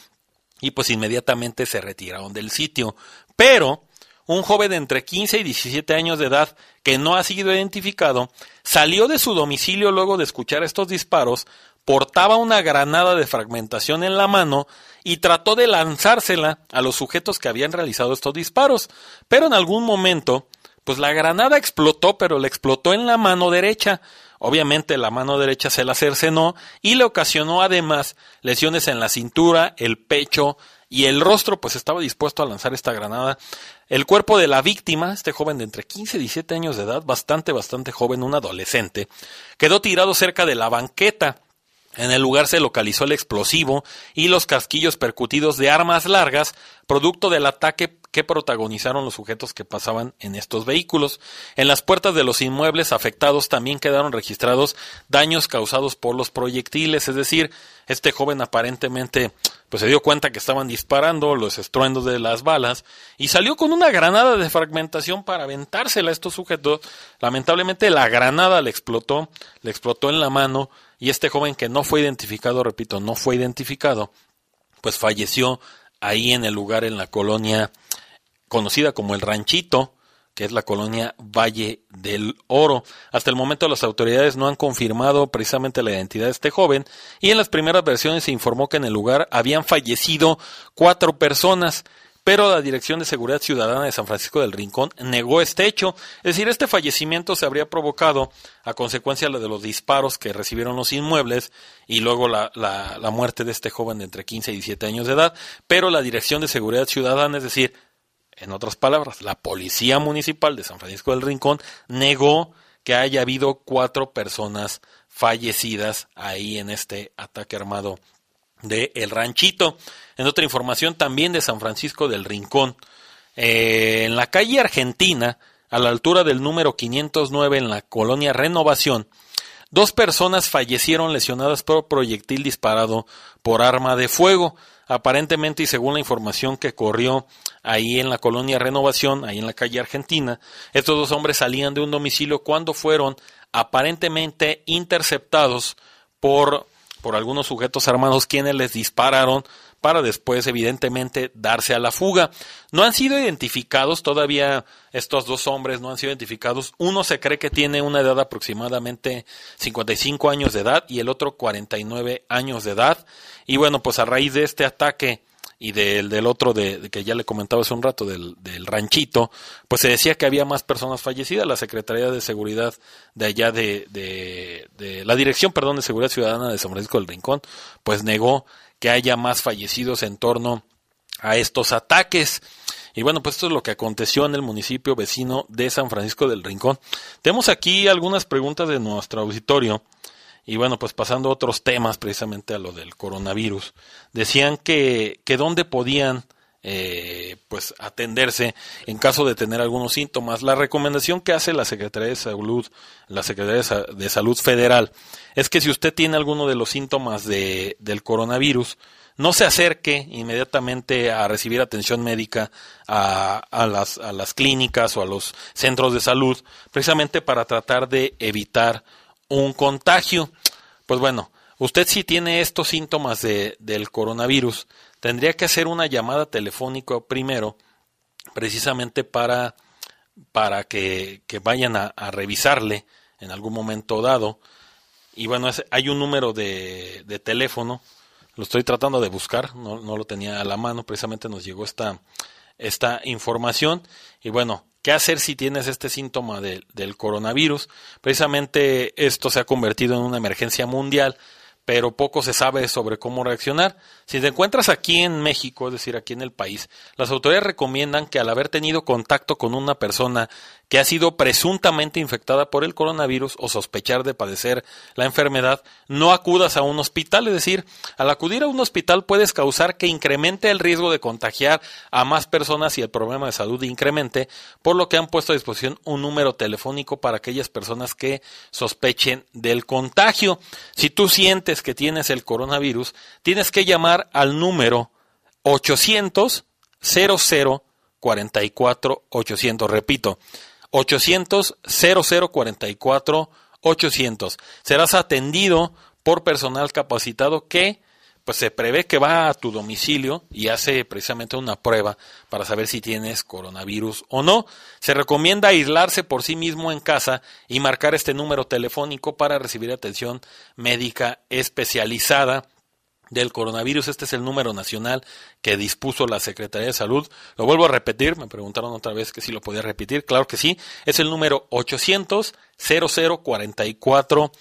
y pues inmediatamente se retiraron del sitio. Pero un joven de entre 15 y 17 años de edad que no ha sido identificado, salió de su domicilio luego de escuchar estos disparos, portaba una granada de fragmentación en la mano y trató de lanzársela a los sujetos que habían realizado estos disparos, pero en algún momento, pues la granada explotó, pero le explotó en la mano derecha. Obviamente la mano derecha se la cercenó y le ocasionó además lesiones en la cintura, el pecho, y el rostro pues estaba dispuesto a lanzar esta granada. El cuerpo de la víctima, este joven de entre 15 y 17 años de edad, bastante, bastante joven, un adolescente, quedó tirado cerca de la banqueta. En el lugar se localizó el explosivo y los casquillos percutidos de armas largas, producto del ataque que protagonizaron los sujetos que pasaban en estos vehículos. En las puertas de los inmuebles afectados también quedaron registrados daños causados por los proyectiles, es decir, este joven aparentemente pues se dio cuenta que estaban disparando los estruendos de las balas y salió con una granada de fragmentación para aventársela a estos sujetos. Lamentablemente la granada le explotó, le explotó en la mano y este joven que no fue identificado, repito, no fue identificado, pues falleció ahí en el lugar en la colonia conocida como el Ranchito, que es la colonia Valle del Oro. Hasta el momento las autoridades no han confirmado precisamente la identidad de este joven y en las primeras versiones se informó que en el lugar habían fallecido cuatro personas pero la Dirección de Seguridad Ciudadana de San Francisco del Rincón negó este hecho. Es decir, este fallecimiento se habría provocado a consecuencia de los disparos que recibieron los inmuebles y luego la, la, muerte de este joven de entre 15 y 17 años de edad, pero la Dirección de Seguridad Ciudadana, es decir, en otras palabras, la Policía Municipal de San Francisco del Rincón negó que haya habido cuatro personas fallecidas ahí en este ataque armado de El Ranchito. En otra información también de San Francisco del Rincón, eh, en la calle Argentina, a la altura del número 509 en la colonia Renovación, dos personas fallecieron lesionadas por proyectil disparado por arma de fuego. Aparentemente y según la información que corrió ahí en la colonia Renovación, ahí en la calle Argentina, estos dos hombres salían de un domicilio cuando fueron aparentemente interceptados por por algunos sujetos armados quienes les dispararon para después evidentemente darse a la fuga. No han sido identificados todavía estos dos hombres, no han sido identificados. Uno se cree que tiene una edad aproximadamente 55 años de edad y el otro 49 años de edad. Y bueno, pues a raíz de este ataque y del, del otro de, que ya le comentaba hace un rato del, del, ranchito, pues se decía que había más personas fallecidas. La Secretaría de Seguridad de allá de, de, de la Dirección, perdón, de Seguridad Ciudadana de San Francisco del Rincón, pues negó que haya más fallecidos en torno a estos ataques. Y bueno, pues esto es lo que aconteció en el municipio vecino de San Francisco del Rincón. Tenemos aquí algunas preguntas de nuestro auditorio. Y bueno, pues pasando a otros temas, precisamente a lo del coronavirus, decían que, que dónde podían eh, pues atenderse en caso de tener algunos síntomas. La recomendación que hace la Secretaría de Salud, la Secretaría de Salud Federal, es que si usted tiene alguno de los síntomas de, del coronavirus, no se acerque inmediatamente a recibir atención médica a, a, las, a las clínicas o a los centros de salud, precisamente para tratar de evitar un contagio. Pues bueno, usted si tiene estos síntomas de, del coronavirus, tendría que hacer una llamada telefónica primero, precisamente para, para que, que vayan a, revisarle en algún momento dado. Y bueno, hay un número de, de teléfono, lo estoy tratando de buscar, no, no, lo tenía a la mano, precisamente nos llegó esta, esta información. Y bueno, ¿Qué hacer si tienes este síntoma del coronavirus? Precisamente esto se ha convertido en una emergencia mundial pero poco se sabe sobre cómo reaccionar. Si te encuentras aquí en México, es decir, aquí en el país, las autoridades recomiendan que al haber tenido contacto con una persona que ha sido presuntamente infectada por el coronavirus o sospechar de padecer la enfermedad, no acudas a un hospital. Es decir, al acudir a un hospital puedes causar que incremente el riesgo de contagiar a más personas y el problema de salud incremente, por lo que han puesto a disposición un número telefónico para aquellas personas que sospechen del contagio. Si tú sientes que tienes el coronavirus, tienes que llamar al número 800 00 44 800. Repito, 800 00 44 800. Serás atendido por personal capacitado que pues se prevé que va a tu domicilio y hace precisamente una prueba para saber si tienes coronavirus o no. Se recomienda aislarse por sí mismo en casa y marcar este número telefónico para recibir atención médica especializada del coronavirus. Este es el número nacional que dispuso la Secretaría de Salud. Lo vuelvo a repetir, me preguntaron otra vez que si lo podía repetir. Claro que sí, es el número 800 0044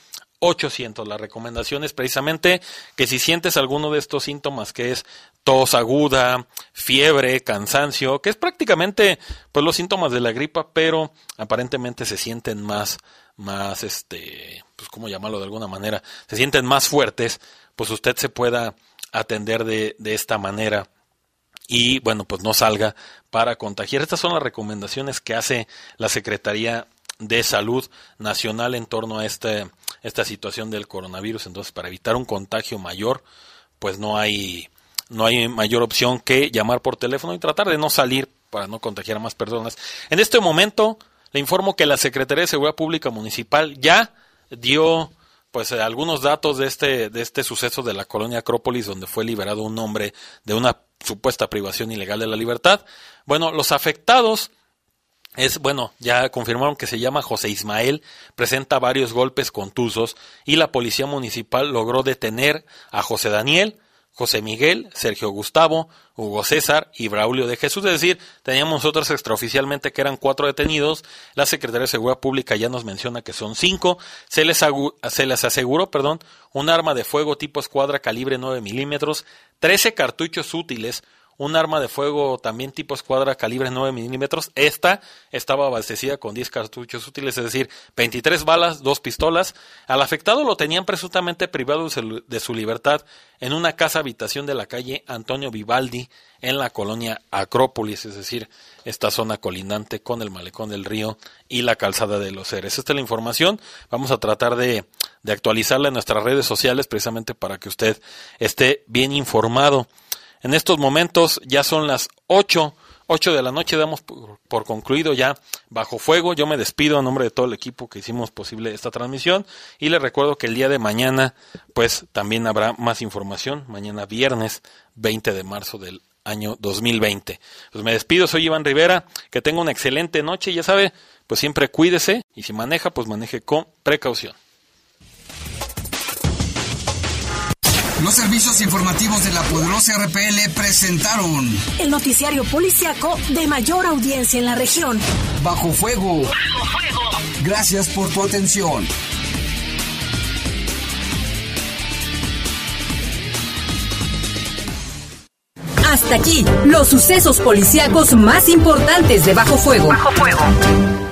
800. La recomendación es precisamente que si sientes alguno de estos síntomas, que es tos aguda, fiebre, cansancio, que es prácticamente pues los síntomas de la gripa, pero aparentemente se sienten más, más, este, pues cómo llamarlo de alguna manera, se sienten más fuertes, pues usted se pueda atender de, de esta manera y bueno, pues no salga para contagiar. Estas son las recomendaciones que hace la Secretaría de Salud Nacional en torno a este, esta situación del coronavirus. Entonces, para evitar un contagio mayor, pues no hay, no hay mayor opción que llamar por teléfono y tratar de no salir para no contagiar a más personas. En este momento, le informo que la Secretaría de Seguridad Pública Municipal ya dio pues algunos datos de este de este suceso de la colonia Acrópolis donde fue liberado un hombre de una supuesta privación ilegal de la libertad. Bueno, los afectados es, bueno, ya confirmaron que se llama José Ismael, presenta varios golpes contusos y la policía municipal logró detener a José Daniel, José Miguel, Sergio Gustavo, Hugo César y Braulio de Jesús. Es decir, teníamos nosotros extraoficialmente que eran cuatro detenidos. La Secretaría de Seguridad Pública ya nos menciona que son cinco. Se les, se les aseguró, perdón, un arma de fuego tipo escuadra calibre 9 milímetros, 13 cartuchos útiles, un arma de fuego también tipo escuadra calibre 9 milímetros. Esta estaba abastecida con 10 cartuchos útiles, es decir, 23 balas, dos pistolas. Al afectado lo tenían presuntamente privado de su libertad en una casa habitación de la calle Antonio Vivaldi en la colonia Acrópolis, es decir, esta zona colindante con el malecón del río y la calzada de los seres. Esta es la información. Vamos a tratar de, de actualizarla en nuestras redes sociales precisamente para que usted esté bien informado. En estos momentos ya son las 8, 8 de la noche, damos por, concluido ya bajo fuego. Yo me despido a nombre de todo el equipo que hicimos posible esta transmisión y les recuerdo que el día de mañana pues también habrá más información, mañana viernes 20 de marzo del año 2020. Pues me despido, soy Iván Rivera, que tenga una excelente noche, ya sabe, pues siempre cuídese y si maneja, pues maneje con precaución. Los servicios informativos de la poderosa RPL presentaron el noticiario policiaco de mayor audiencia en la región. Bajo fuego. Bajo fuego. Gracias por tu atención. Hasta aquí, los sucesos policíacos más importantes de Bajo Fuego. Bajo Fuego.